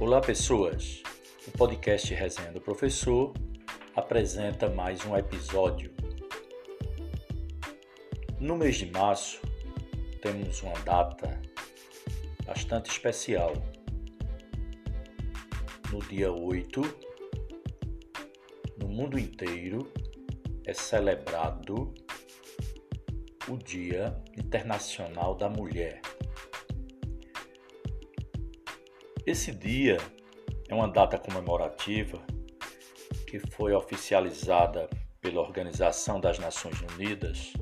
Olá, pessoas! O podcast Resenha do Professor apresenta mais um episódio. No mês de março, temos uma data bastante especial. No dia 8, no mundo inteiro, é celebrado o Dia Internacional da Mulher. Esse dia é uma data comemorativa que foi oficializada pela Organização das Nações Unidas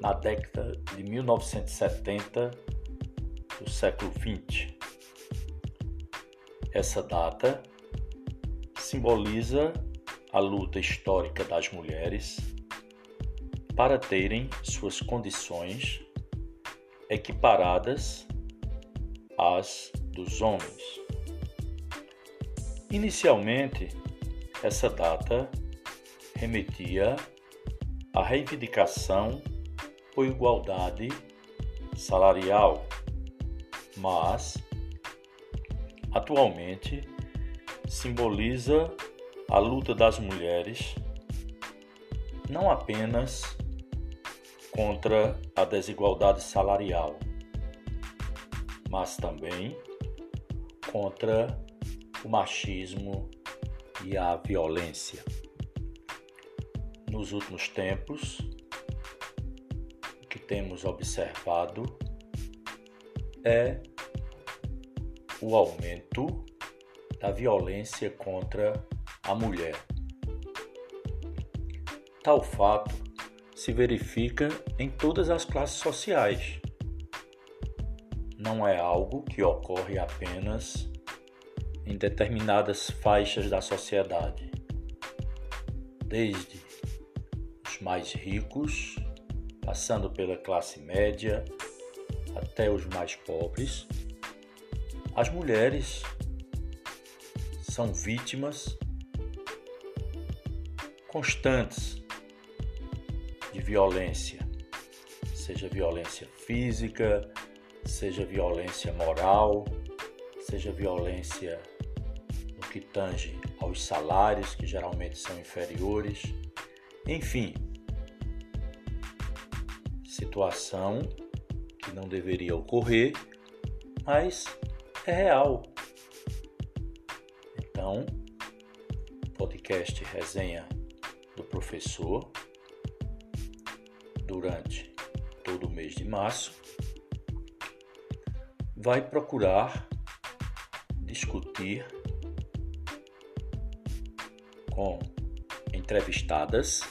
na década de 1970 do século XX. Essa data simboliza a luta histórica das mulheres para terem suas condições equiparadas às dos homens. Inicialmente, essa data remetia à reivindicação por igualdade salarial, mas atualmente simboliza a luta das mulheres não apenas contra a desigualdade salarial, mas também contra o machismo e a violência. Nos últimos tempos, o que temos observado é o aumento da violência contra a mulher. Tal fato se verifica em todas as classes sociais. Não é algo que ocorre apenas em determinadas faixas da sociedade, desde os mais ricos, passando pela classe média até os mais pobres. As mulheres são vítimas constantes de violência, seja violência física, seja violência moral, seja violência que tange aos salários, que geralmente são inferiores. Enfim, situação que não deveria ocorrer, mas é real. Então, podcast resenha do professor durante todo o mês de março vai procurar discutir com entrevistadas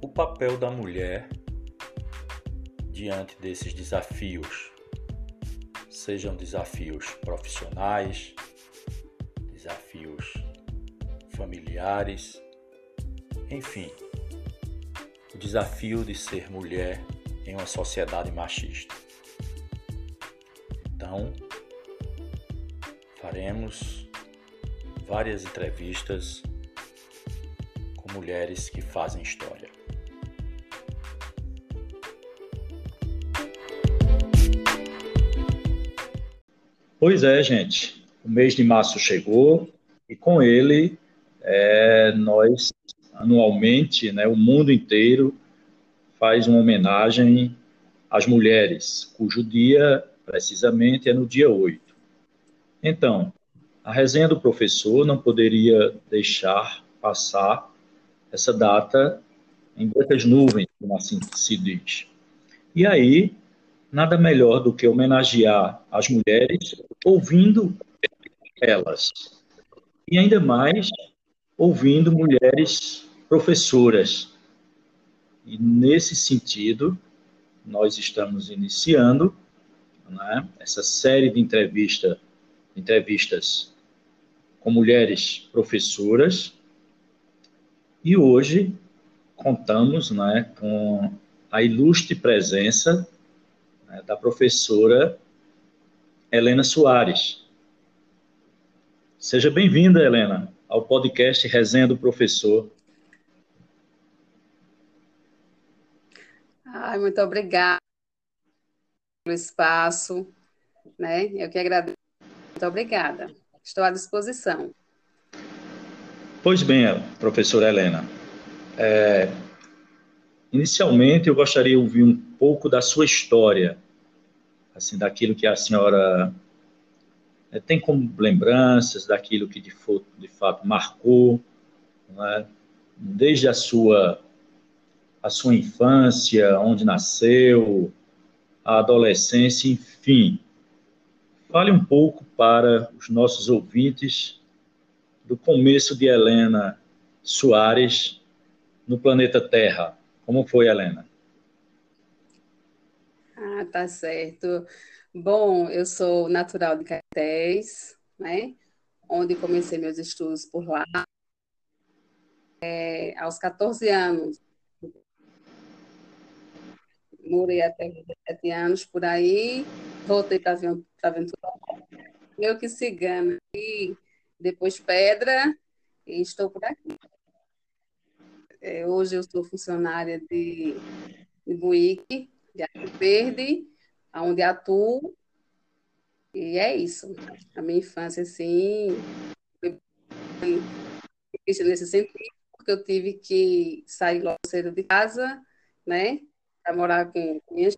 o papel da mulher diante desses desafios, sejam desafios profissionais, desafios familiares, enfim, o desafio de ser mulher em uma sociedade machista. Então, faremos várias entrevistas com mulheres que fazem história. Pois é, gente. O mês de março chegou e com ele é, nós anualmente, né, o mundo inteiro faz uma homenagem às mulheres, cujo dia precisamente é no dia 8. Então, a resenha do professor não poderia deixar passar essa data em brancas nuvens, como assim se diz. E aí, nada melhor do que homenagear as mulheres ouvindo elas. E ainda mais ouvindo mulheres professoras. E nesse sentido, nós estamos iniciando né, essa série de entrevista, entrevistas com mulheres professoras. E hoje contamos né, com a ilustre presença né, da professora Helena Soares. Seja bem-vinda, Helena, ao podcast Resenha do Professor. Ai, muito obrigada pelo espaço, né? Eu que agradeço Muito obrigada. Estou à disposição. Pois bem, professora Helena. É, inicialmente, eu gostaria de ouvir um pouco da sua história, assim, daquilo que a senhora é, tem como lembranças, daquilo que de, de fato marcou, é? desde a sua a sua infância, onde nasceu, a adolescência, enfim. Fale um pouco para os nossos ouvintes do começo de Helena Soares no planeta Terra. Como foi, Helena? Ah, tá certo. Bom, eu sou natural de Caetés, né? Onde comecei meus estudos por lá. É, aos 14 anos, morei até 17 anos por aí, voltei para Aventura, eu que cigana, e depois Pedra, e estou por aqui. É, hoje eu sou funcionária de, de Buíque, de Arco Verde, onde atuo, e é isso. A minha infância, assim, foi difícil nesse sentido, porque eu tive que sair logo cedo de casa, né? Para morar com minhas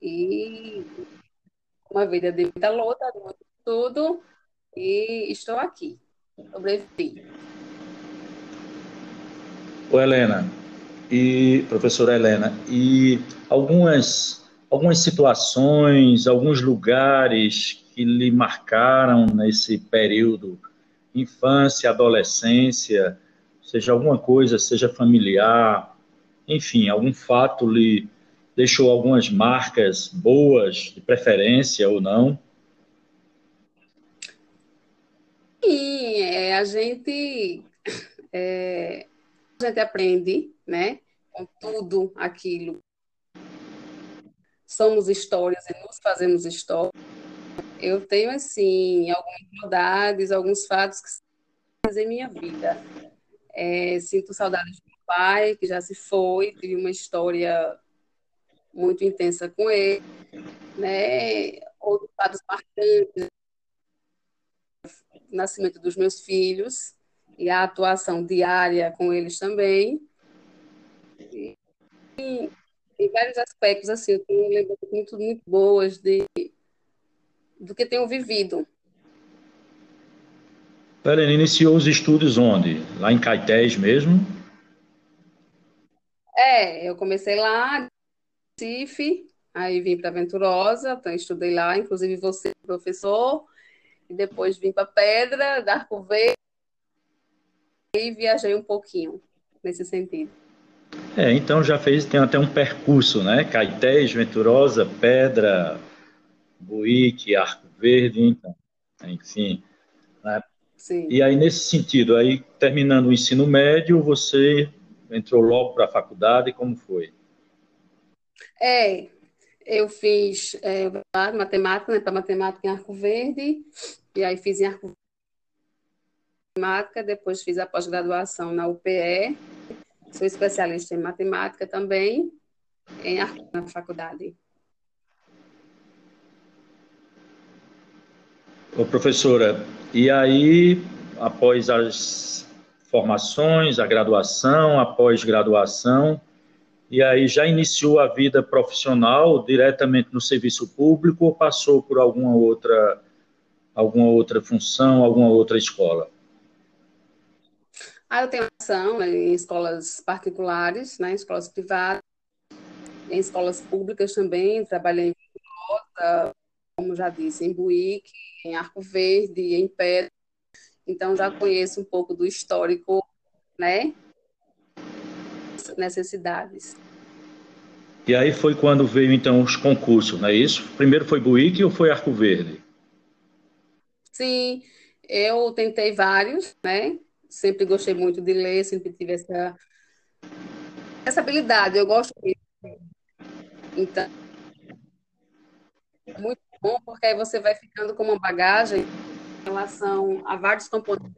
e uma vida de muita luta, tudo, e estou aqui, sobrevivi. Ô Helena, e professora Helena, e algumas algumas situações, alguns lugares que lhe marcaram nesse período, infância, adolescência, seja alguma coisa, seja familiar, enfim, algum fato lhe deixou algumas marcas boas, de preferência ou não? Sim, é, a gente é, a gente aprende, né, com tudo aquilo. Somos histórias e nos fazemos história. Eu tenho assim algumas saudades, alguns fatos que fazem minha vida. É, sinto saudades pai, que já se foi, tive uma história muito intensa com ele, né? Outros fatos marcantes, nascimento dos meus filhos e a atuação diária com eles também. E, em vários aspectos, assim, eu tenho lembranças muito, muito boas de, do que tenho vivido. Helena iniciou os estudos onde? Lá em Caetés mesmo? É, eu comecei lá, Recife, aí vim para Venturosa, então estudei lá, inclusive você, professor, e depois vim para Pedra, da Arco Verde, e viajei um pouquinho nesse sentido. É, então já fez, tem até um percurso, né? Caetés, Venturosa, Pedra, Buíque, Arco Verde, então, enfim. Né? Sim. E aí, nesse sentido, aí terminando o ensino médio, você entrou logo para a faculdade? Como foi? É, eu fiz é, matemática, né, para matemática em Arco Verde, e aí fiz em Arco Verde matemática, depois fiz a pós-graduação na UPE, sou especialista em matemática também, em Arco, na faculdade. Ô, professora, e aí, após as formações, a graduação, a pós-graduação, e aí já iniciou a vida profissional diretamente no serviço público ou passou por alguma outra alguma outra função, alguma outra escola? Ah, eu tenho ação em escolas particulares, né, em escolas privadas, em escolas públicas também, trabalhei em Rota, como já disse, em Buíque, em Arco Verde, em Pedra, então já conheço um pouco do histórico, né? Necessidades. E aí foi quando veio então os concursos, não é isso? Primeiro foi Buíque ou foi Arco Verde? Sim, eu tentei vários, né? Sempre gostei muito de ler, sempre tive essa essa habilidade, eu gosto disso. Então, muito bom, porque aí você vai ficando com uma bagagem relação a vários componentes.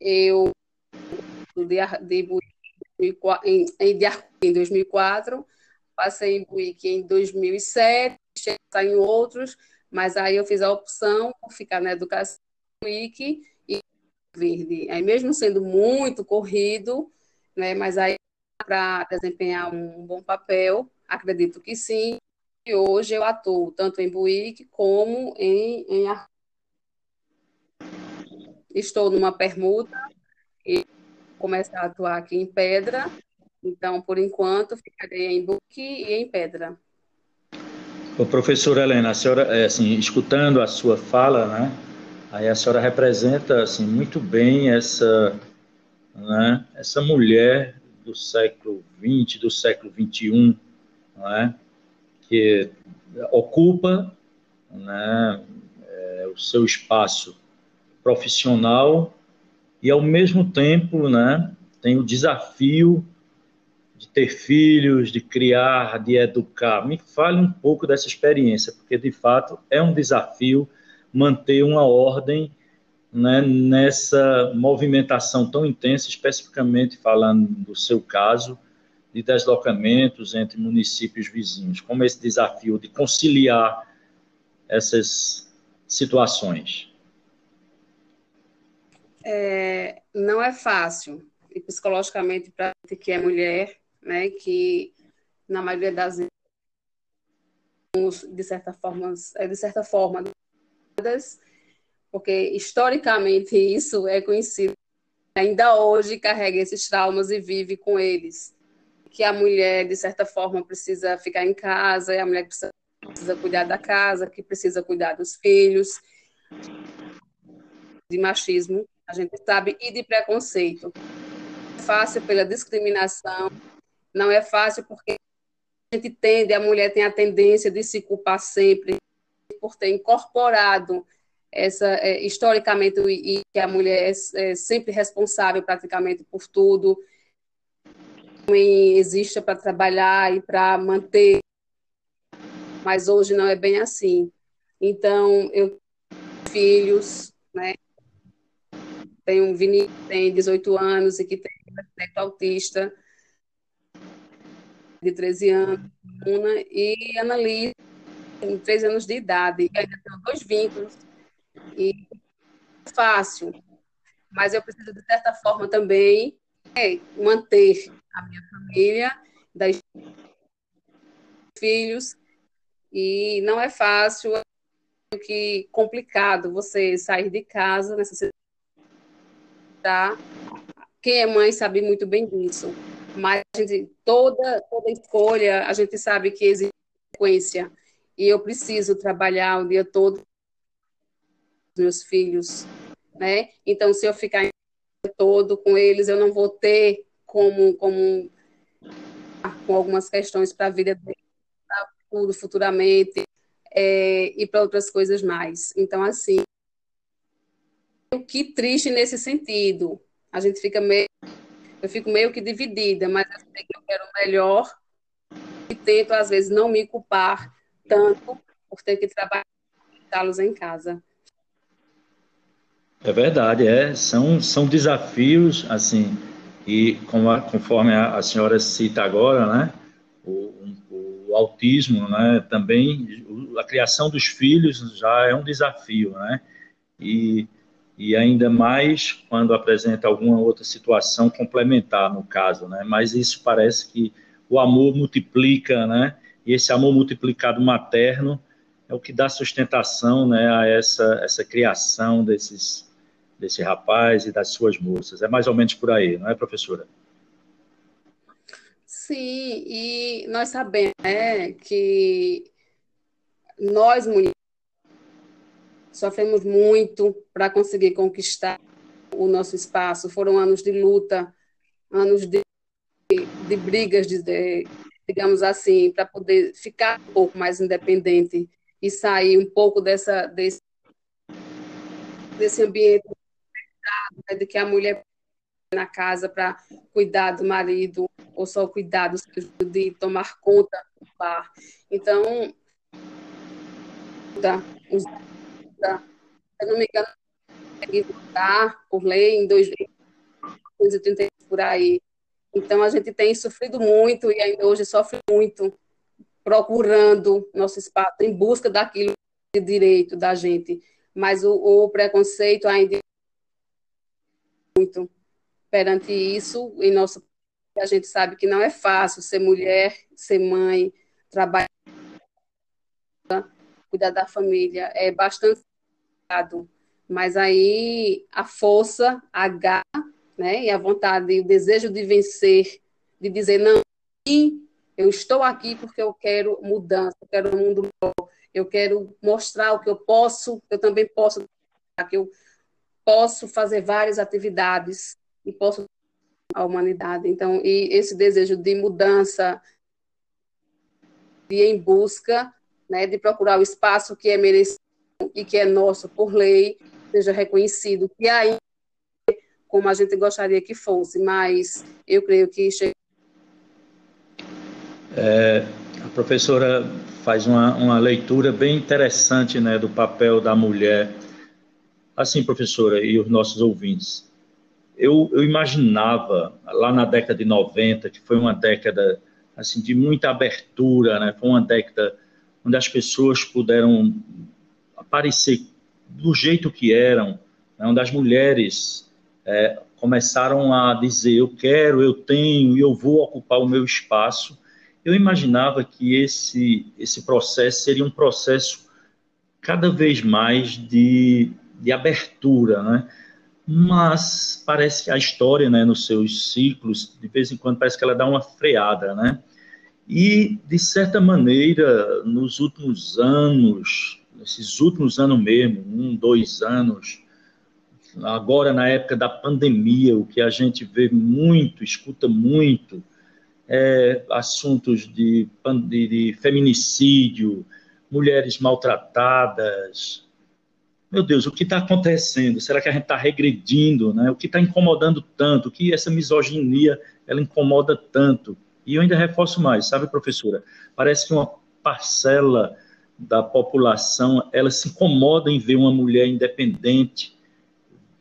Eu de, de, em, em 2004, passei em Buíque em 2007, em outros, Mas aí eu fiz a opção por ficar na educação Week e verde. Aí mesmo sendo muito corrido, né, mas aí para desempenhar um bom papel, acredito que sim. E hoje eu atuo tanto em Buíque como em, em Estou numa permuta e começar a atuar aqui em Pedra. Então, por enquanto, ficarei em Buque e em Pedra. O professor Helena, a senhora, é, assim, escutando a sua fala, né, aí a senhora representa assim muito bem essa, né, essa mulher do século XX, do século XXI, né, que ocupa né, é, o seu espaço profissional e ao mesmo tempo, né, tem o desafio de ter filhos, de criar, de educar. Me fale um pouco dessa experiência, porque de fato é um desafio manter uma ordem né, nessa movimentação tão intensa, especificamente falando do seu caso, de deslocamentos entre municípios vizinhos. Como esse desafio de conciliar essas situações? É, não é fácil, e psicologicamente para que é mulher, né, que na maioria das de certa forma, é, de certa forma, porque historicamente isso é conhecido. Ainda hoje carrega esses traumas e vive com eles. Que a mulher, de certa forma, precisa ficar em casa, e a mulher precisa, precisa cuidar da casa, que precisa cuidar dos filhos. De machismo, a gente sabe, e de preconceito. É fácil pela discriminação, não é fácil porque a gente tende, a mulher tem a tendência de se culpar sempre por ter incorporado essa é, historicamente e que a mulher é, é sempre responsável praticamente por tudo. Existe para trabalhar e para manter, mas hoje não é bem assim. Então, eu filhos, né? Tenho um Vinícius que tem 18 anos e que tem espectro autista de 13 anos, Luna, e Annalise, tem 3 anos de idade, e ainda tenho dois vínculos, e é fácil, mas eu preciso, de certa forma, também é, manter a minha família, das filhos, e não é fácil, é que complicado você sair de casa nessa situação. Quem é mãe sabe muito bem disso mas gente, toda, toda escolha, a gente sabe que existe consequência, e eu preciso trabalhar o dia todo com meus filhos, né? Então, se eu ficar todo com eles, eu não vou ter como, como com algumas questões para a vida deles, para futuramente, é, e para outras coisas mais. Então, assim, que triste nesse sentido. A gente fica meio eu fico meio que dividida, mas eu sei que eu quero o melhor e tento, às vezes, não me culpar tanto por ter que trabalhá-los em casa. É verdade, é. São, são desafios, assim, e conforme a, a senhora cita agora, né, o, o, autismo, né, também, a criação dos filhos já é um desafio, né, e e ainda mais quando apresenta alguma outra situação complementar no caso, né? Mas isso parece que o amor multiplica, né? E esse amor multiplicado materno é o que dá sustentação, né, a essa essa criação desses desse rapaz e das suas moças. É mais ou menos por aí, não é, professora? Sim, e nós sabemos né, que nós mulheres sofremos muito para conseguir conquistar o nosso espaço. Foram anos de luta, anos de, de brigas, de, de, digamos assim, para poder ficar um pouco mais independente e sair um pouco dessa, desse, desse ambiente né, de que a mulher na casa para cuidar do marido ou só cuidar do de tomar conta do bar. Então, os se não me engano, consegue votar por lei em 2030 por aí. Então, a gente tem sofrido muito e ainda hoje sofre muito procurando nosso espaço, em busca daquilo direito da gente, mas o, o preconceito ainda muito perante isso em nosso a gente sabe que não é fácil ser mulher, ser mãe, trabalhar, cuidar da família, é bastante complicado. Mas aí a força, a né, e a vontade, e o desejo de vencer, de dizer não, eu estou aqui porque eu quero mudança, eu quero um mundo melhor, eu quero mostrar o que eu posso, eu também posso, que eu posso fazer várias atividades e posso a humanidade. Então, e esse desejo de mudança, ir em busca, né, de procurar o espaço que é merecido e que é nosso por lei, seja reconhecido, que ainda como a gente gostaria que fosse, mas eu creio que. É, a professora faz uma, uma leitura bem interessante né, do papel da mulher. Assim, professora, e os nossos ouvintes, eu, eu imaginava lá na década de 90, que foi uma década assim de muita abertura, né? Foi uma década onde as pessoas puderam aparecer do jeito que eram, né? onde as mulheres é, começaram a dizer eu quero, eu tenho e eu vou ocupar o meu espaço. Eu imaginava que esse esse processo seria um processo cada vez mais de, de abertura, né? mas parece que a história, né, nos seus ciclos, de vez em quando parece que ela dá uma freada, né? E, de certa maneira, nos últimos anos, nesses últimos anos mesmo, um, dois anos, agora na época da pandemia, o que a gente vê muito, escuta muito, é assuntos de, de, de feminicídio, mulheres maltratadas, meu Deus, o que está acontecendo? Será que a gente está regredindo? Né? O que está incomodando tanto? O que essa misoginia ela incomoda tanto? E eu ainda reforço mais, sabe, professora? Parece que uma parcela da população ela se incomoda em ver uma mulher independente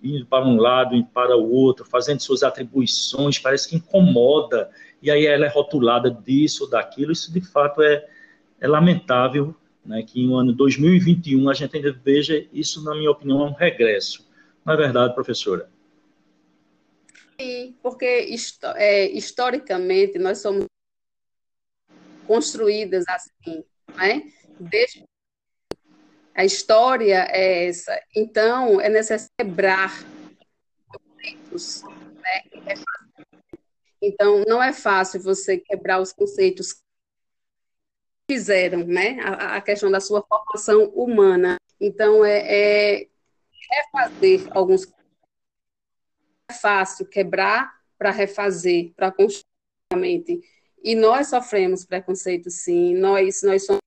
indo para um lado, indo para o outro, fazendo suas atribuições, parece que incomoda, e aí ela é rotulada disso ou daquilo, isso de fato é, é lamentável né, que no ano 2021 a gente ainda veja isso, na minha opinião, é um regresso. Não é verdade, professora? Sim, porque é, historicamente nós somos construídas assim, né? Desde a história é essa. Então, é necessário quebrar conceitos, né? Então, não é fácil você quebrar os conceitos fizeram, né? A, a, questão da sua formação humana. Então, é, é refazer alguns. É fácil quebrar para refazer, para construir. E nós sofremos preconceito, sim. Nós, nós somos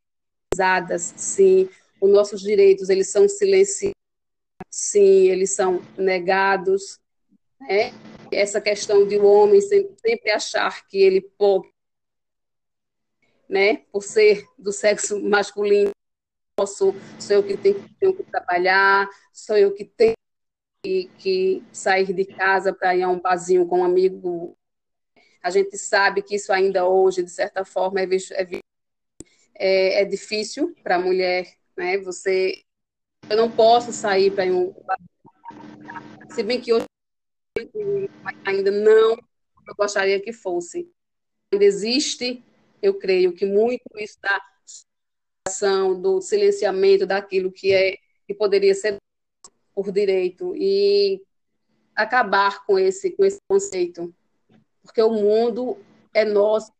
usadas, sim. Os nossos direitos, eles são silenciados, sim. Eles são negados. Né? Essa questão de o homem sempre, achar que ele pode né? Por ser do sexo masculino, posso, sou eu que tenho, tenho que trabalhar, sou eu que tenho que, que sair de casa para ir a um barzinho com um amigo. A gente sabe que isso ainda hoje, de certa forma, é, é, é, é difícil para a mulher, né? Você, eu não posso sair para um se bem que hoje ainda não eu gostaria que fosse. Ainda existe eu creio que muito isso da do silenciamento daquilo que é que poderia ser por direito e acabar com esse com esse conceito, porque o mundo é nosso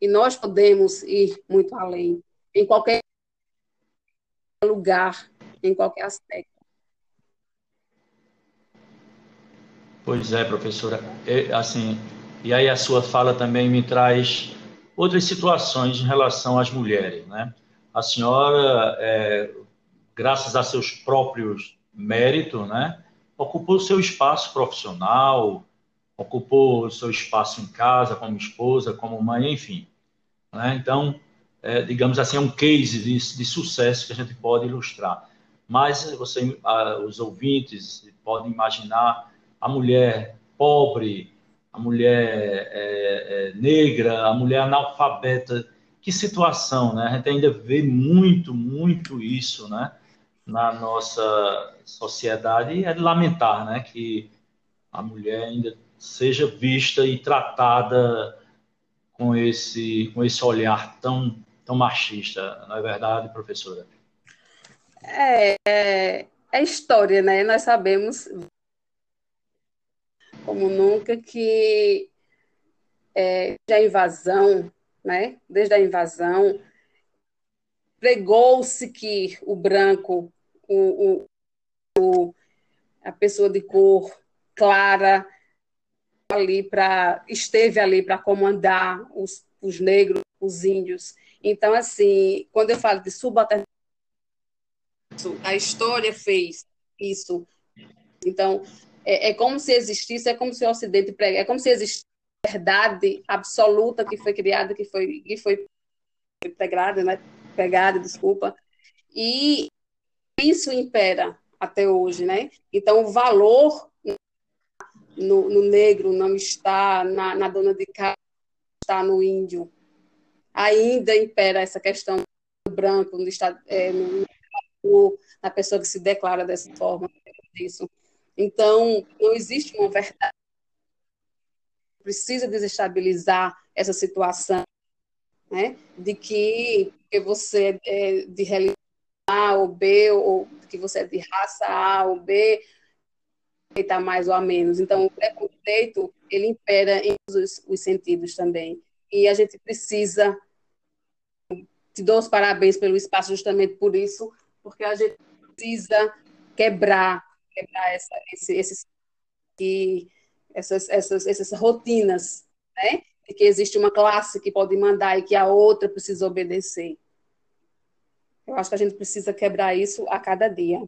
e nós podemos ir muito além em qualquer lugar, em qualquer aspecto. Pois é, professora. É, assim, e aí a sua fala também me traz outras situações em relação às mulheres. Né? A senhora, é, graças a seus próprios méritos, né, ocupou seu espaço profissional, ocupou seu espaço em casa, como esposa, como mãe, enfim. Né? Então, é, digamos assim, é um case de, de, sucesso que a gente pode ilustrar. Mas você, os ouvintes podem imaginar a mulher pobre, a mulher é, é, negra, a mulher analfabeta que situação, né? A gente ainda vê muito, muito isso, né? Na nossa sociedade e é lamentar, né? Que a mulher ainda seja vista e tratada com esse, com esse olhar tão, tão machista, não é verdade, professora? É, é, é história, né? Nós sabemos, como nunca, que é, a invasão né? desde a invasão, pregou-se que o branco, o, o, a pessoa de cor clara, ali para esteve ali para comandar os, os negros, os índios. Então, assim, quando eu falo de subalternização, a história fez isso. Então, é, é, como se existisse, é como se o Ocidente é como se existisse verdade absoluta que foi criada, que foi, que foi integrada, né? pegada, desculpa, e isso impera até hoje, né? Então, o valor no, no negro não está na, na, dona de casa, está no índio. Ainda impera essa questão do branco, no, está, é, no, na pessoa que se declara dessa forma. Disso. Então, não existe uma verdade precisa desestabilizar essa situação, né? De que, você é de religião A ou B, ou que você é de raça A ou B, está mais ou a menos. Então, o preconceito, ele impera em todos os sentidos também. E a gente precisa te dou os parabéns pelo espaço justamente por isso, porque a gente precisa quebrar, quebrar essa, esse, esse que essas, essas, essas rotinas, né? De que existe uma classe que pode mandar e que a outra precisa obedecer. Eu acho que a gente precisa quebrar isso a cada dia.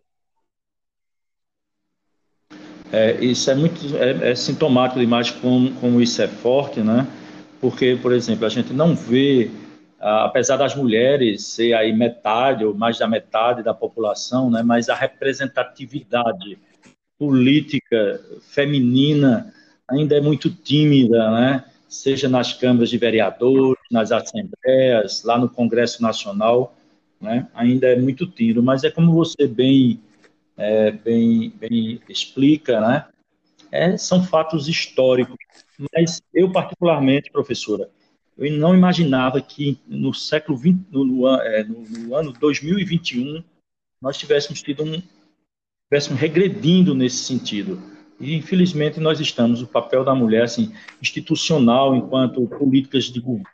É, isso é muito é, é sintomático demais como, como isso é forte, né? Porque, por exemplo, a gente não vê, apesar das mulheres ser aí metade ou mais da metade da população, né? Mas a representatividade política feminina ainda é muito tímida, né? seja nas câmaras de vereadores, nas assembleias, lá no Congresso Nacional, né? ainda é muito tímido, mas é como você bem, é, bem, bem explica, né? É, são fatos históricos, mas eu particularmente, professora, eu não imaginava que no século 20, no, é, no, no ano 2021, nós tivéssemos tido um, tivéssemos regredindo nesse sentido e, infelizmente, nós estamos, o papel da mulher, assim, institucional, enquanto políticas de governo,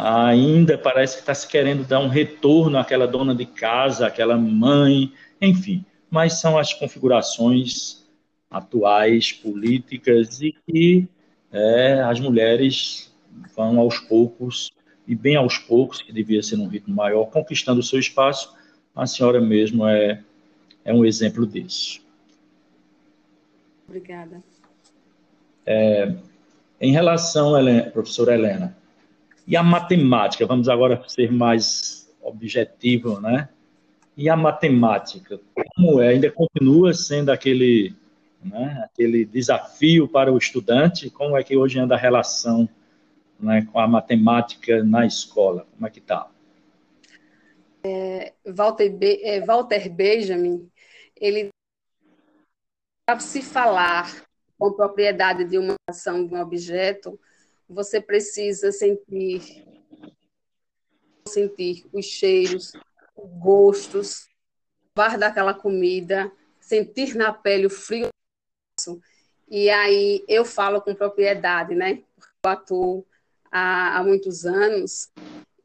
ainda parece que está se querendo dar um retorno àquela dona de casa, àquela mãe, enfim. Mas são as configurações atuais, políticas, e que é, as mulheres vão aos poucos, e bem aos poucos, que devia ser num ritmo maior, conquistando o seu espaço. A senhora mesmo é, é um exemplo disso. Obrigada. É, em relação, Helena, professora Helena, e a matemática, vamos agora ser mais objetivo, né? E a matemática, como é? Ainda continua sendo aquele, né, aquele desafio para o estudante? Como é que hoje anda a relação né, com a matemática na escola? Como é que está? É, Walter, Be é, Walter Benjamin, ele se falar com propriedade de uma ação, de um objeto, você precisa sentir, sentir os cheiros, os gostos, provar daquela comida, sentir na pele o frio. E aí eu falo com propriedade, né? Eu atuo há, há muitos anos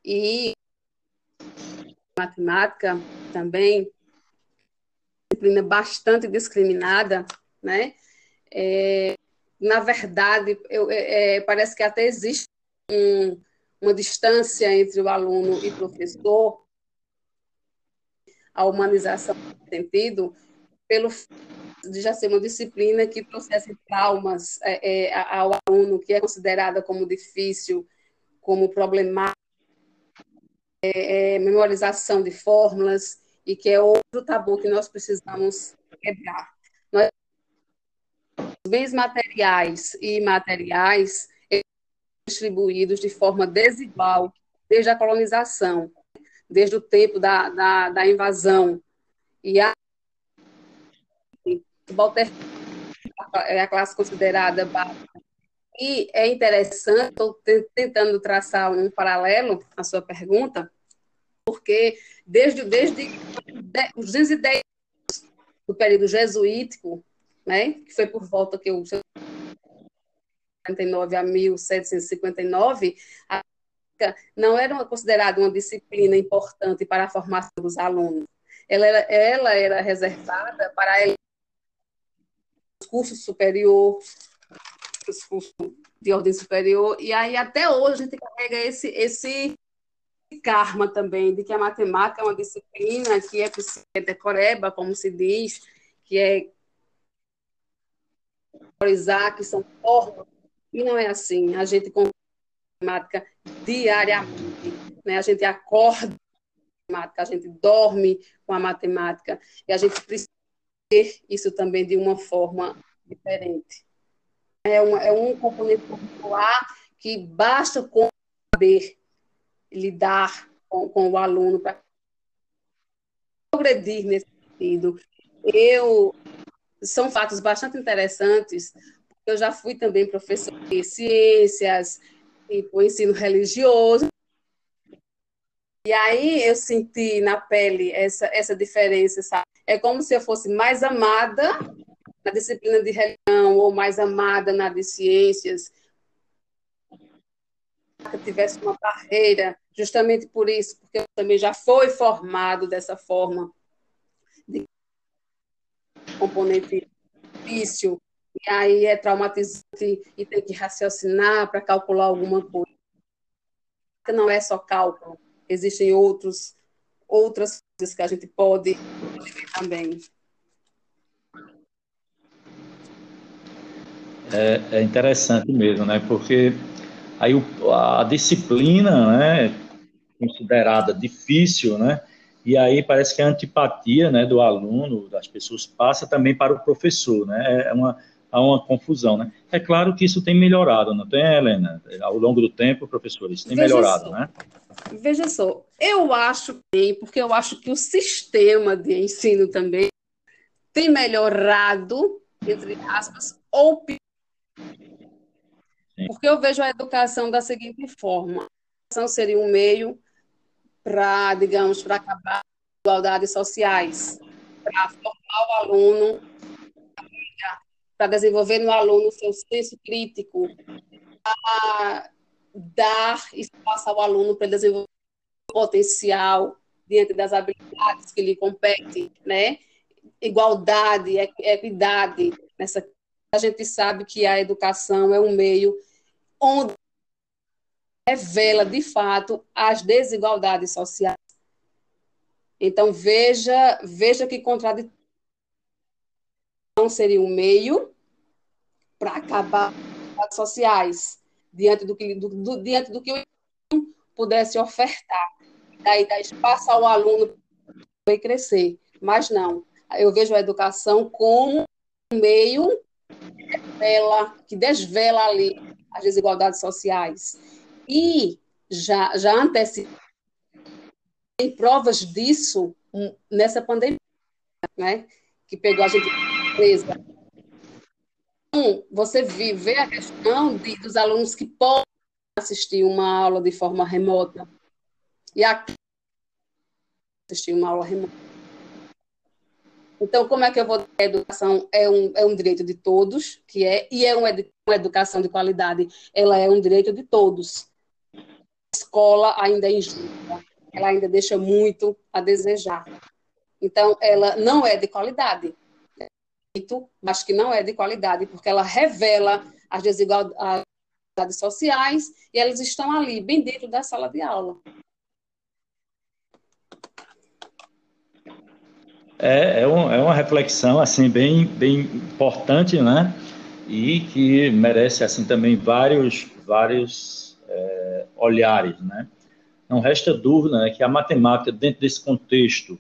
e matemática também disciplina bastante discriminada, né? É, na verdade, eu, é, é, parece que até existe um, uma distância entre o aluno e o professor, a humanização sentido, pelo de já ser uma disciplina que trouxesse traumas é, é ao aluno, que é considerada como difícil, como problemática, é, é, memorização de fórmulas, e que é outro tabu que nós precisamos quebrar. Bens materiais e imateriais distribuídos de forma desigual desde a colonização, desde o tempo da, da, da invasão. E a é a classe considerada básica. E é interessante, estou tentando traçar um paralelo à sua pergunta, porque desde, desde os 210 do período jesuítico, né, que foi por volta que eu 1959 a 1759, a não era considerada uma disciplina importante para a formação dos alunos. Ela era, ela era reservada para os cursos superior, os cursos de ordem superior, e aí até hoje a gente carrega esse, esse karma também, de que a matemática é uma disciplina que é, é decoreba, como se diz, que é valorizar, que são formas e não é assim. A gente com matemática diariamente, né? A gente acorda com a matemática, a gente dorme com a matemática e a gente precisa ter isso também de uma forma diferente. É, uma, é um componente curricular que basta com saber lidar com, com o aluno para progredir nesse sentido. Eu são fatos bastante interessantes eu já fui também professora de ciências e o ensino religioso. E aí eu senti na pele essa, essa diferença, sabe? É como se eu fosse mais amada na disciplina de religião ou mais amada na de ciências. Que tivesse uma barreira, justamente por isso, porque eu também já fui formado dessa forma de componente difícil e aí é traumatizante e tem que raciocinar para calcular alguma coisa. Não é só cálculo, existem outros, outras coisas que a gente pode também. É, é, interessante mesmo, né? Porque aí o, a disciplina, né, considerada difícil, né? E aí parece que a antipatia, né, do aluno, das pessoas passa também para o professor, né? É uma há uma confusão, né? É claro que isso tem melhorado, não tem, Helena? Ao longo do tempo, professor, isso tem Veja melhorado, só. né? Veja só, eu acho que porque eu acho que o sistema de ensino também tem melhorado, entre aspas, ou porque eu vejo a educação da seguinte forma: a educação seria um meio para, digamos, para acabar as desigualdades sociais, para formar o aluno para desenvolver no aluno seu senso crítico, a dar espaço ao aluno para desenvolver o potencial diante das habilidades que lhe competem, né? Igualdade, equidade. Nessa a gente sabe que a educação é um meio onde revela de fato as desigualdades sociais. Então veja, veja que contraditório não seria um meio para acabar com as sociais diante do que do, do, diante do que o pudesse ofertar. Daí dar espaço ao aluno para crescer. Mas não. Eu vejo a educação como um meio que desvela, que desvela ali as desigualdades sociais e já já tem provas disso nessa pandemia né que pegou a gente empresa. Então, você vê a questão de, dos alunos que podem assistir uma aula de forma remota e aqui assistir uma aula remota. Então, como é que eu vou a educação é um, é um direito de todos, que é, e é uma educação de qualidade, ela é um direito de todos. Escola ainda é injusta, ela ainda deixa muito a desejar. Então, ela não é de qualidade mas que não é de qualidade, porque ela revela as desigualdades sociais e elas estão ali, bem dentro da sala de aula. É, é, um, é uma reflexão assim bem, bem importante, né? E que merece assim também vários, vários é, olhares, né? Não resta dúvida né, que a matemática dentro desse contexto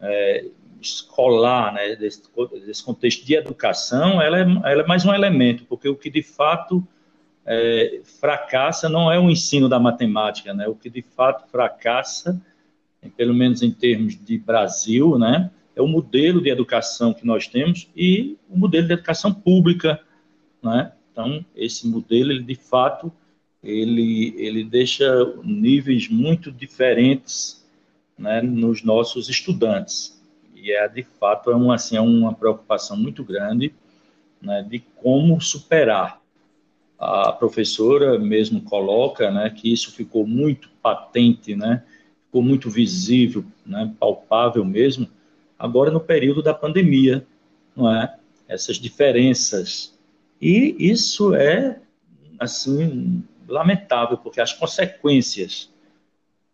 é, escolar, né, desse, desse, contexto de educação, ela é, ela é mais um elemento, porque o que de fato é, fracassa não é o ensino da matemática, né? O que de fato fracassa, pelo menos em termos de Brasil, né? É o modelo de educação que nós temos e o modelo de educação pública, né? Então, esse modelo, ele de fato, ele, ele deixa níveis muito diferentes né, nos nossos estudantes. E é, de fato, é uma, assim, é uma preocupação muito grande né, de como superar a professora mesmo coloca, né, que isso ficou muito patente, né, ficou muito visível, né, palpável mesmo, agora no período da pandemia, não é? Essas diferenças. E isso é, assim, lamentável, porque as consequências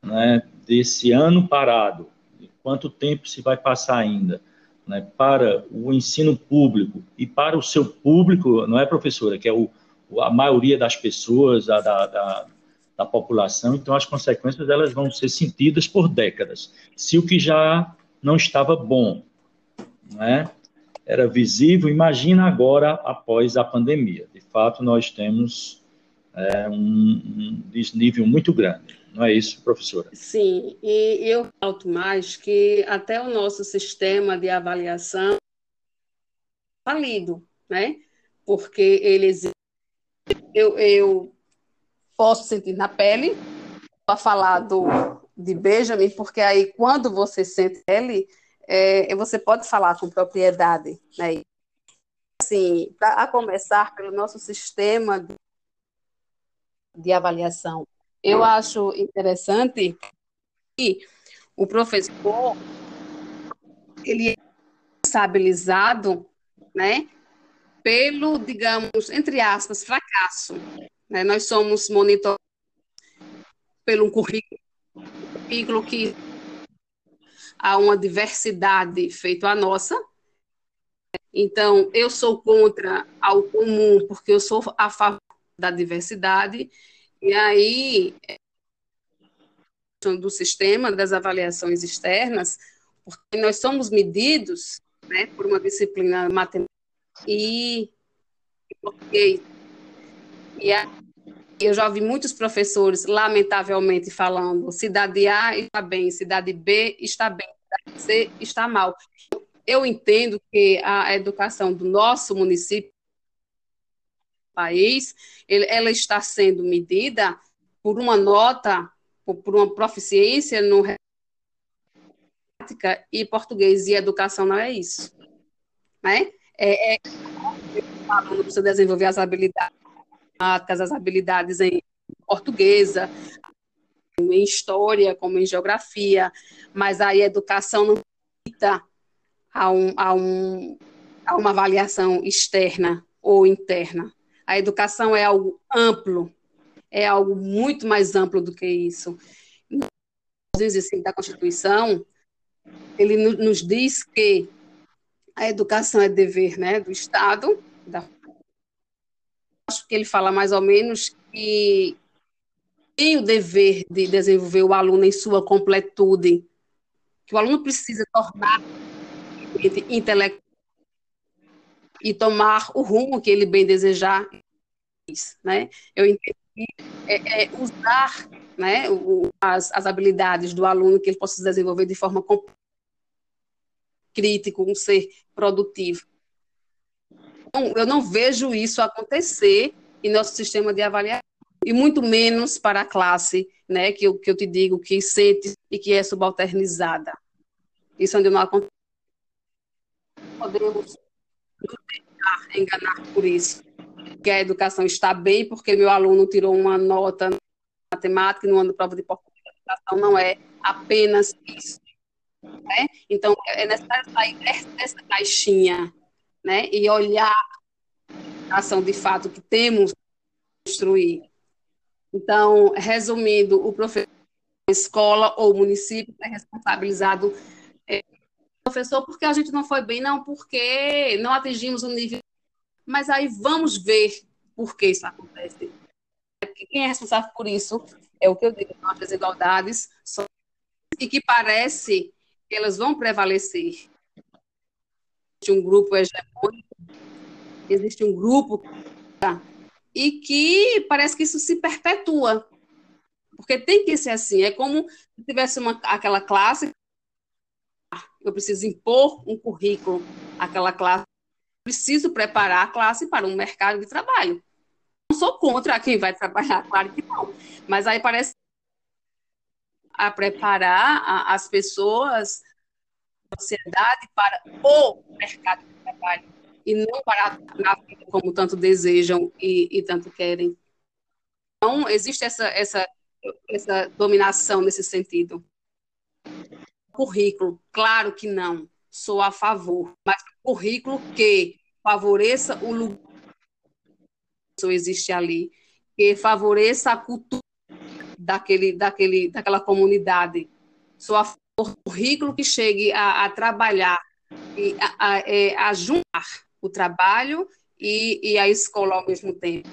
né, desse ano parado, quanto tempo se vai passar ainda, né, para o ensino público e para o seu público, não é, professora, que é o, a maioria das pessoas, da, da, da população, então as consequências elas vão ser sentidas por décadas. Se o que já não estava bom, né, era visível, imagina agora após a pandemia. De fato, nós temos é, um, um desnível muito grande. Não é isso, professora? Sim, e eu falto mais que até o nosso sistema de avaliação falido, né? Porque eles eu, eu posso sentir na pele, para falar do, de Benjamin, porque aí quando você sente ele, é, você pode falar com propriedade. Né? Assim, pra, a começar pelo nosso sistema de, de avaliação, eu acho interessante que o professor ele é responsabilizado, né, pelo, digamos, entre aspas, fracasso. Né? Nós somos monitorados pelo currículo, currículo que há uma diversidade feita a nossa. Então, eu sou contra ao comum, porque eu sou a favor da diversidade, e aí do sistema das avaliações externas, porque nós somos medidos né, por uma disciplina matemática e. E eu já ouvi muitos professores, lamentavelmente, falando cidade A está bem, cidade B está bem, cidade C está mal. Eu entendo que a educação do nosso município, país, ela está sendo medida por uma nota, por uma proficiência no e português e educação não é isso, né? é, é, aluno precisa desenvolver as habilidades as habilidades em portuguesa, em história, como em geografia, mas aí a educação não limita a, um, a, um, a uma avaliação externa ou interna. A educação é algo amplo, é algo muito mais amplo do que isso. No 205 da Constituição, ele nos diz que a educação é dever né, do Estado. Da... Acho que ele fala mais ou menos que tem o dever de desenvolver o aluno em sua completude, que o aluno precisa tornar intelectual e tomar o rumo que ele bem desejar. Né? Eu entendo que é, é usar né, o, as, as habilidades do aluno que ele possa desenvolver de forma crítico, um ser produtivo. Então, eu não vejo isso acontecer em nosso sistema de avaliação, e muito menos para a classe, né, que eu, que eu te digo, que sente e que é subalternizada. Isso é onde não acontece. Podemos nos deixar enganar por isso. Que a educação está bem porque meu aluno tirou uma nota na matemática no ano de prova de português. A educação não é apenas isso. Né? Então, é necessário sair dessa caixinha né? e olhar a ação de fato que temos construir. Então, resumindo, o professor, escola ou município é responsabilizado professor porque a gente não foi bem, não porque não atingimos o nível. Mas aí vamos ver por que isso acontece. Quem é responsável por isso é o que eu digo, as desigualdades e que parece elas vão prevalecer. Existe um grupo hegemônico, existe um grupo e que parece que isso se perpetua. Porque tem que ser assim. É como se tivesse uma, aquela classe, eu preciso impor um currículo àquela classe, preciso preparar a classe para um mercado de trabalho. Não sou contra quem vai trabalhar, claro que não. Mas aí parece a preparar a, as pessoas, a sociedade para o mercado de trabalho e não para a vida como tanto desejam e, e tanto querem. Então, existe essa, essa, essa dominação nesse sentido. Currículo, claro que não, sou a favor, mas currículo que favoreça o lugar que existe ali, que favoreça a cultura daquele, daquele, daquela comunidade. Sou a favor currículo que chegue a, a trabalhar e a, a, é, a juntar o trabalho e, e a escola ao mesmo tempo.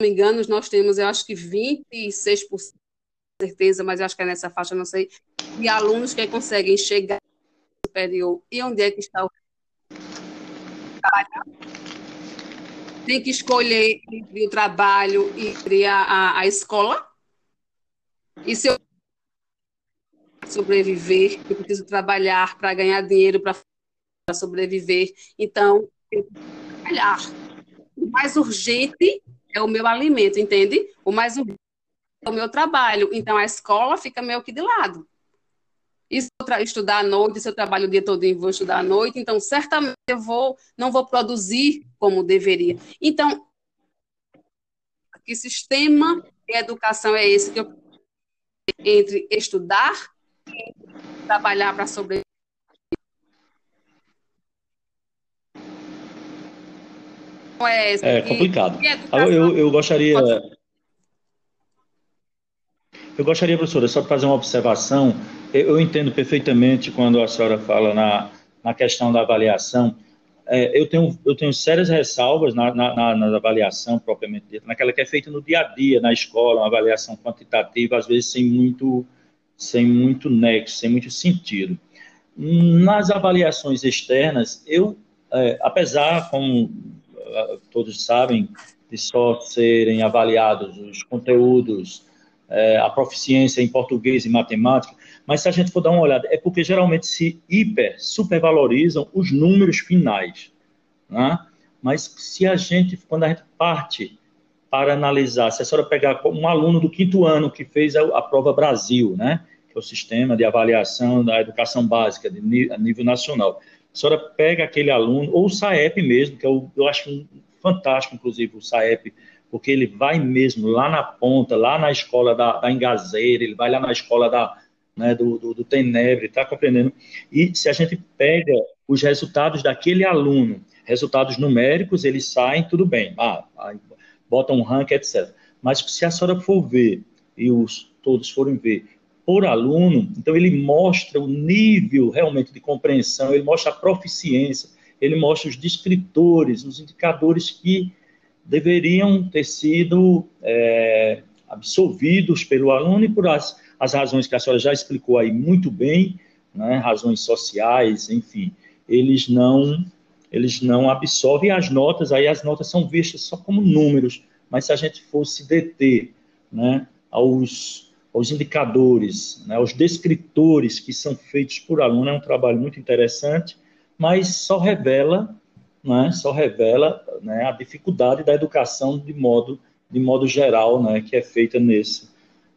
Não me engano, nós temos, eu acho que 26%, certeza, mas eu acho que é nessa faixa, não sei, de alunos que conseguem chegar no superior. E onde é que está o tem que escolher entre o trabalho e entre a, a, a escola. E se eu sobreviver, eu preciso trabalhar para ganhar dinheiro para sobreviver. Então, eu trabalhar. O mais urgente é o meu alimento, entende? O mais urgente é o meu trabalho. Então, a escola fica meio que de lado. E se eu estudar à noite, se eu trabalho o dia todo e vou estudar à noite, então certamente eu vou, não vou produzir como deveria. Então, que sistema de educação é esse que eu entre estudar e trabalhar para sobreviver? é essa? É complicado. Eu, eu gostaria. Eu gostaria, professora, só de fazer uma observação. Eu entendo perfeitamente quando a senhora fala na, na questão da avaliação. É, eu, tenho, eu tenho sérias ressalvas na, na, na, avaliação propriamente dita, naquela que é feita no dia a dia, na escola, uma avaliação quantitativa, às vezes sem muito, sem muito nexo, sem muito sentido. Nas avaliações externas, eu, é, apesar, como todos sabem, de só serem avaliados os conteúdos, é, a proficiência em português e matemática, mas se a gente for dar uma olhada, é porque geralmente se hiper, supervalorizam os números finais, né? Mas se a gente, quando a gente parte para analisar, se a senhora pegar um aluno do quinto ano que fez a, a prova Brasil, né? Que é o sistema de avaliação da educação básica de, a nível nacional a senhora pega aquele aluno, ou o SAEP mesmo, que eu, eu acho fantástico, inclusive, o SAEP, porque ele vai mesmo lá na ponta, lá na escola da, da Engazeira, ele vai lá na escola da, né, do, do, do Tenebre, está compreendendo? E se a gente pega os resultados daquele aluno, resultados numéricos, eles saem, tudo bem, ah, bota um ranking, etc. Mas se a senhora for ver, e os todos forem ver, por aluno, então ele mostra o nível realmente de compreensão, ele mostra a proficiência, ele mostra os descritores, os indicadores que deveriam ter sido é, absolvidos pelo aluno e por as, as razões que a senhora já explicou aí muito bem, né, razões sociais, enfim, eles não eles não absorvem as notas, aí as notas são vistas só como números, mas se a gente fosse deter né, aos aos indicadores, né, aos descritores que são feitos por aluno, é um trabalho muito interessante, mas só revela, né, só revela né, a dificuldade da educação de modo, de modo geral, né, que é feita nesse,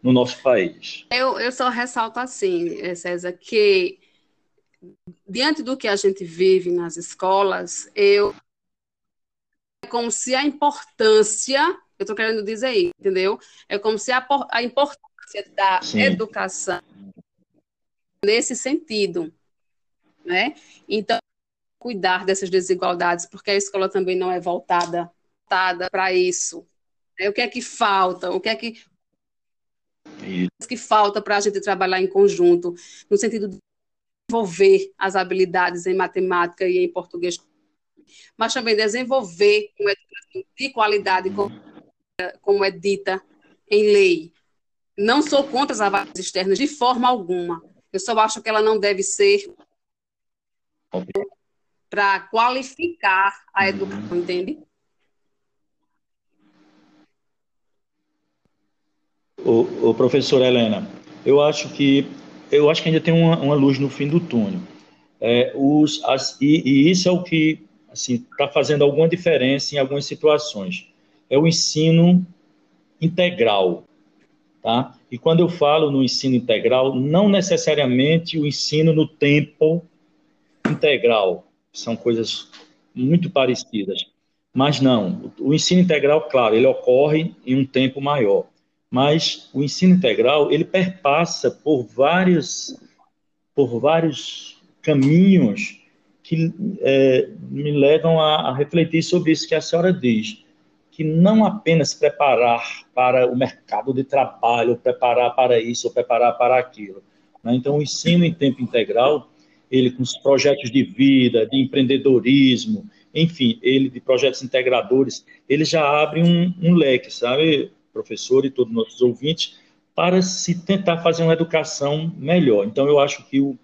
no nosso país. Eu, eu só ressalto assim, eh, César, que diante do que a gente vive nas escolas, eu é como se a importância, eu estou querendo dizer aí, entendeu? É como se a, a importância da Sim. educação nesse sentido, né? Então, cuidar dessas desigualdades, porque a escola também não é voltada, voltada para isso. O que é que falta? O que é que, isso. que falta para a gente trabalhar em conjunto, no sentido de desenvolver as habilidades em matemática e em português, mas também desenvolver uma educação de qualidade, como, como é dita em lei, não sou contra as avaliações externas de forma alguma. Eu só acho que ela não deve ser para qualificar a educação, entende? O, o professor Helena, eu acho que eu acho que ainda tem uma, uma luz no fim do túnel. É, os, as, e, e, isso é o que assim está fazendo alguma diferença em algumas situações. É o ensino integral, tá? E quando eu falo no ensino integral, não necessariamente o ensino no tempo integral, são coisas muito parecidas. Mas não, o ensino integral, claro, ele ocorre em um tempo maior. Mas o ensino integral, ele perpassa por vários, por vários caminhos que é, me levam a, a refletir sobre isso que a senhora diz que não apenas preparar para o mercado de trabalho, preparar para isso, ou preparar para aquilo. Né? Então, o ensino em tempo integral, ele com os projetos de vida, de empreendedorismo, enfim, ele de projetos integradores, ele já abre um, um leque, sabe, professor e todos os nossos ouvintes, para se tentar fazer uma educação melhor. Então, eu acho que o,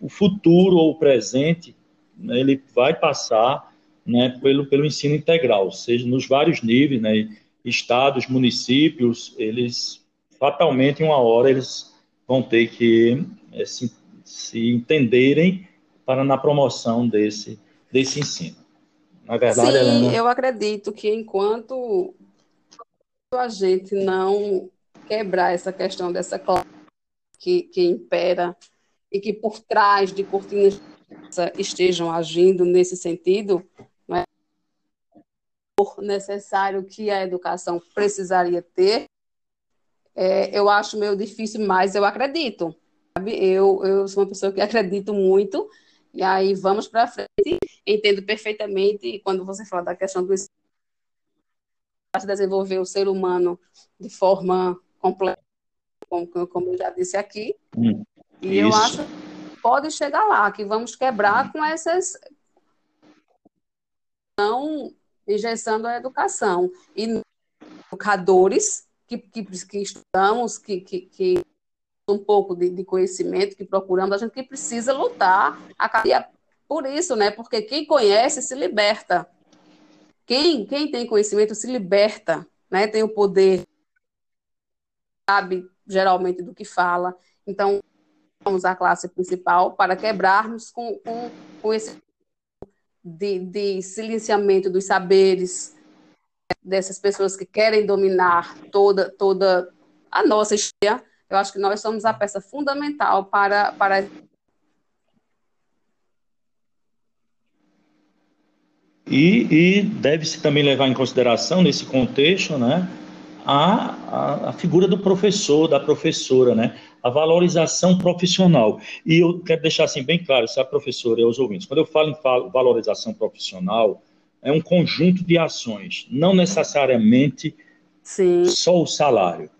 o futuro ou o presente, né, ele vai passar né, pelo, pelo ensino integral, seja nos vários níveis, né, estados, municípios, eles fatalmente, em uma hora, eles vão ter que é, se, se entenderem para na promoção desse, desse ensino. Na verdade, Sim, Helena... eu acredito que enquanto a gente não quebrar essa questão dessa classe que, que impera e que por trás de cortinas estejam agindo nesse sentido, é necessário que a educação precisaria ter, é, eu acho meio difícil, mas eu acredito. Sabe? Eu, eu sou uma pessoa que acredito muito e aí vamos para frente. Entendo perfeitamente quando você fala da questão do se desenvolver o ser humano de forma completa, como, como eu já disse aqui. Hum, e isso. eu acho que pode chegar lá, que vamos quebrar com essas não injeção a educação. E educadores que, que, que estudamos, que, que, que um pouco de, de, conhecimento que procuramos, a gente que precisa lutar a por isso, né? Porque quem conhece se liberta. Quem, quem tem conhecimento se liberta, né? Tem o poder, sabe geralmente do que fala. Então, vamos à classe principal para quebrarmos com, com, com esse de, de silenciamento dos saberes dessas pessoas que querem dominar toda toda a nossa história eu acho que nós somos a peça fundamental para, para E, e deve-se também levar em consideração, nesse contexto, né, a, a, a, figura do professor, da professora, né, a valorização profissional. E eu quero deixar assim bem claro, se a professora e os ouvintes, quando eu falo em valorização profissional, é um conjunto de ações, não necessariamente Sim. só o salário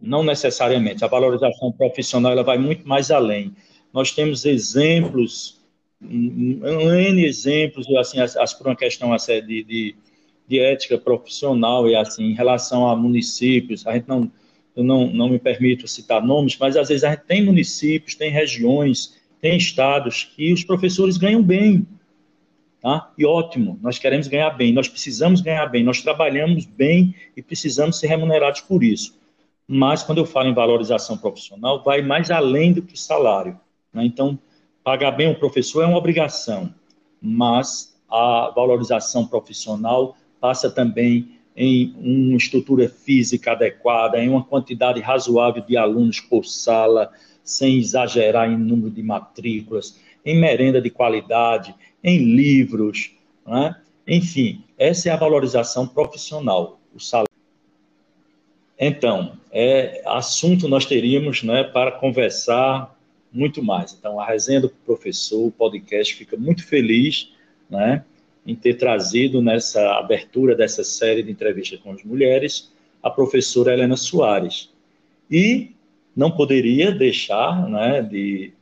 não necessariamente. A valorização profissional ela vai muito mais além. Nós temos exemplos, N exemplos, assim, as, as por uma questão assim, de, de, de, ética profissional e assim, em relação a municípios, a gente não, eu não, não me permito citar nomes, mas às vezes a gente tem municípios, tem regiões, tem estados que os professores ganham bem, tá? E ótimo, nós queremos ganhar bem, nós precisamos ganhar bem, nós trabalhamos bem e precisamos ser remunerados por isso mas quando eu falo em valorização profissional, vai mais além do que salário. Né? Então, pagar bem o professor é uma obrigação, mas a valorização profissional passa também em uma estrutura física adequada, em uma quantidade razoável de alunos por sala, sem exagerar em número de matrículas, em merenda de qualidade, em livros, né? enfim, essa é a valorização profissional. O salário então, é assunto nós teríamos né, para conversar muito mais. Então, a resenha do professor, o podcast, fica muito feliz né, em ter trazido nessa abertura dessa série de entrevistas com as mulheres a professora Helena Soares. E não poderia deixar né, de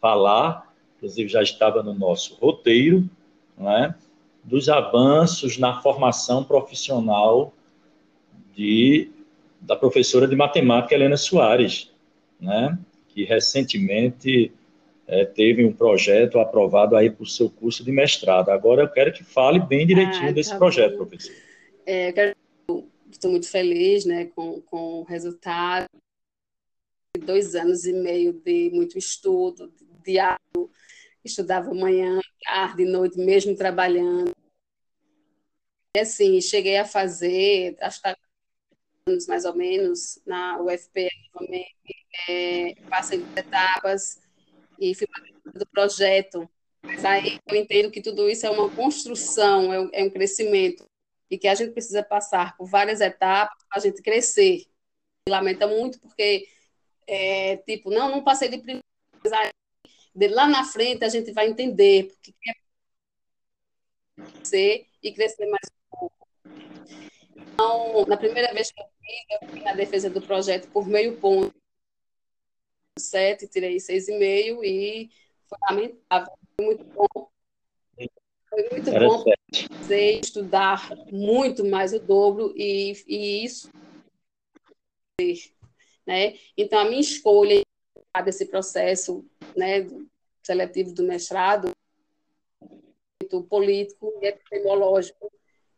falar, inclusive já estava no nosso roteiro, né, dos avanços na formação profissional de da professora de matemática Helena Soares, né, que recentemente é, teve um projeto aprovado aí para o seu curso de mestrado. Agora eu quero que fale bem direitinho ah, desse tá projeto, professor. É, eu quero estou muito feliz né, com, com o resultado. Dois anos e meio de muito estudo, diário, estudava manhã, tarde, noite, mesmo trabalhando. E assim, cheguei a fazer, acho que tá anos mais ou menos, na UFP, é, passei etapas e fui do projeto. Mas aí eu entendo que tudo isso é uma construção, é um, é um crescimento, e que a gente precisa passar por várias etapas para a gente crescer. Lamenta muito porque, é, tipo, não, não passei de primeira, de lá na frente a gente vai entender porque quer crescer e crescer mais um pouco. Então, na primeira vez que eu fiz, eu fui na defesa do projeto por meio ponto, sete, tirei seis e meio e foi lamentável, foi muito bom. Foi muito Era bom fazer, estudar muito mais o dobro e, e isso né? Então a minha escolha desse processo, né, seletivo do mestrado político e epistemológico,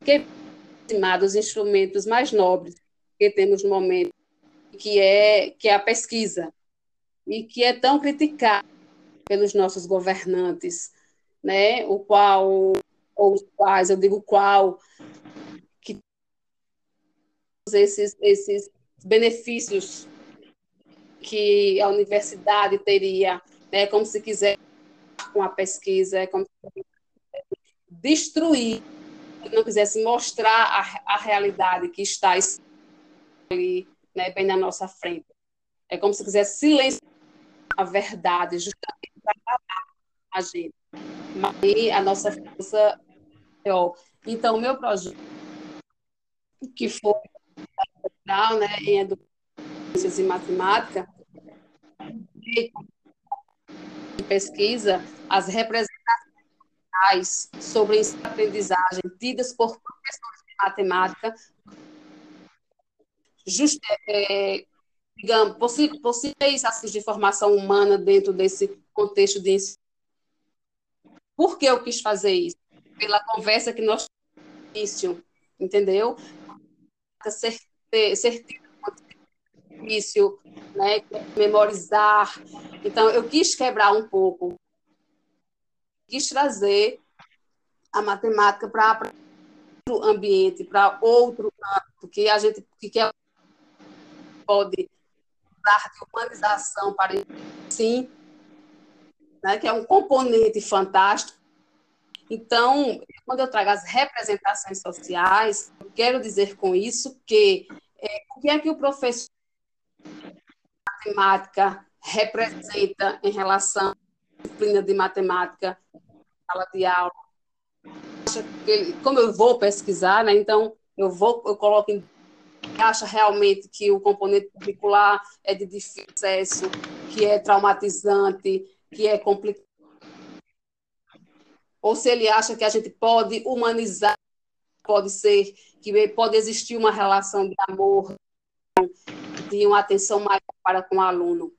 que é dos instrumentos mais nobres que temos no momento, que é que é a pesquisa e que é tão criticado pelos nossos governantes, né? O qual ou os quais, eu digo qual, que esses esses benefícios que a universidade teria, né? Como se quiser com a pesquisa, é como se destruir, não quisesse mostrar a, a realidade que está ali, né, bem na nossa frente. É como se quisesse silenciar a verdade, justamente para falar a gente. Mas a nossa força é ó. Então, o meu projeto, que foi né, em educação e matemática, pesquisa as representações sobre aprendizagem tidas por professores de matemática, just, é, digamos, possíveis assim, de formação humana dentro desse contexto de ensino. Por que eu quis fazer isso? Pela conversa que nós tivemos, entendeu? Certeza, difícil, né? memorizar. Então, eu quis quebrar um pouco, quis trazer a matemática para outro ambiente, para outro âmbito, que a gente que pode dar de humanização para sim, né? que é um componente fantástico. Então, quando eu trago as representações sociais, eu quero dizer com isso que é, o que é que o professor matemática representa em relação à disciplina de matemática, sala de aula. Como eu vou pesquisar, né, então eu vou, eu coloco em acha realmente que o componente curricular é de difícil acesso, que é traumatizante, que é complicado. Ou se ele acha que a gente pode humanizar, pode ser, que pode existir uma relação de amor, de uma atenção maior para com o aluno.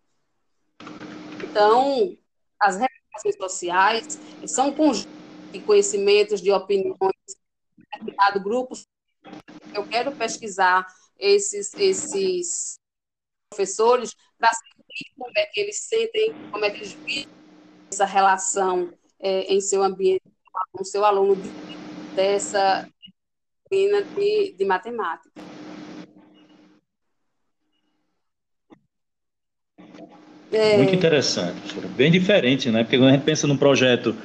Então, as relações sociais são um conjunto de conhecimentos, de opiniões, determinado grupos. Eu quero pesquisar esses, esses professores para saber como é que eles sentem, como é que eles vivem essa relação é, em seu ambiente com seu aluno dessa disciplina de, de matemática. Muito interessante, bem diferente, né? Porque quando a gente pensa num projeto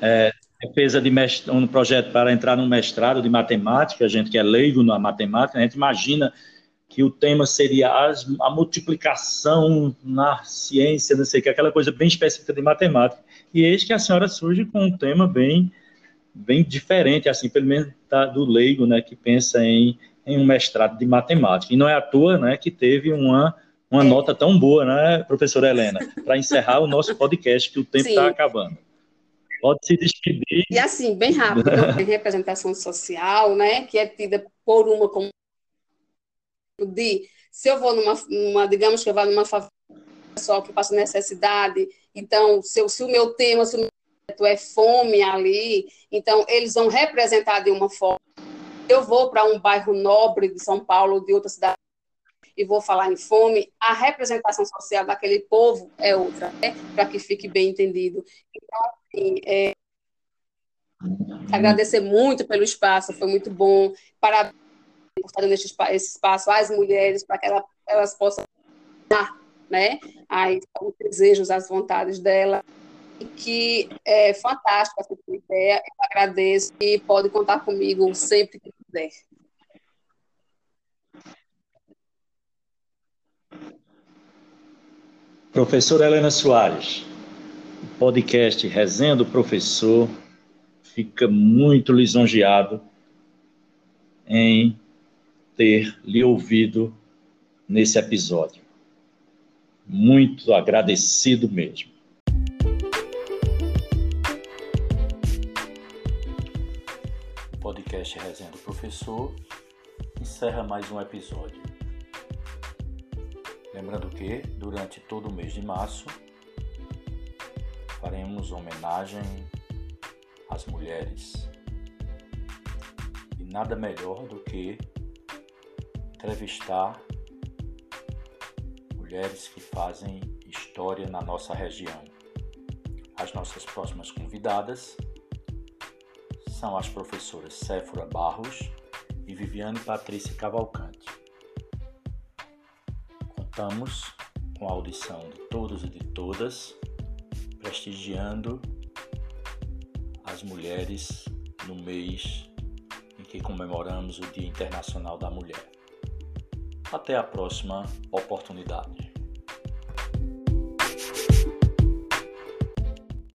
é, defesa de mestre, um projeto para entrar no mestrado de matemática, a gente que é leigo na matemática, a gente imagina que o tema seria as, a multiplicação na ciência, não sei o que, aquela coisa bem específica de matemática. E eis que a senhora surge com um tema bem, bem diferente, assim, pelo menos tá, do leigo, né, que pensa em, em um mestrado de matemática. E não é à toa, né, que teve uma uma é. nota tão boa, né, professora Helena, para encerrar o nosso podcast, que o tempo está acabando. Pode se despedir. E assim, bem rápido, tem representação social, né, que é tida por uma como de se eu vou numa, numa digamos que eu vou numa favela pessoal que passa necessidade, então se, eu, se o meu tema se o meu é fome ali, então eles vão representar de uma forma. Eu vou para um bairro nobre de São Paulo, de outra cidade, e vou falar em fome, a representação social daquele povo é outra, né? para que fique bem entendido. Então, assim, é, agradecer muito pelo espaço, foi muito bom. Parabéns por estar dando esse espaço às mulheres, para que elas, elas possam dar né, as, os desejos, as vontades dela. Que é fantástico essa ideia. Eu agradeço e pode contar comigo sempre que quiser. Professora Helena Soares, o podcast Resenha do Professor fica muito lisonjeado em ter lhe ouvido nesse episódio. Muito agradecido mesmo. O podcast Resenha do Professor encerra mais um episódio. Lembrando que, durante todo o mês de março, faremos homenagem às mulheres. E nada melhor do que entrevistar mulheres que fazem história na nossa região. As nossas próximas convidadas são as professoras Séfora Barros e Viviane Patrícia Cavalcante. Contamos com a audição de todos e de todas, prestigiando as mulheres no mês em que comemoramos o Dia Internacional da Mulher. Até a próxima oportunidade.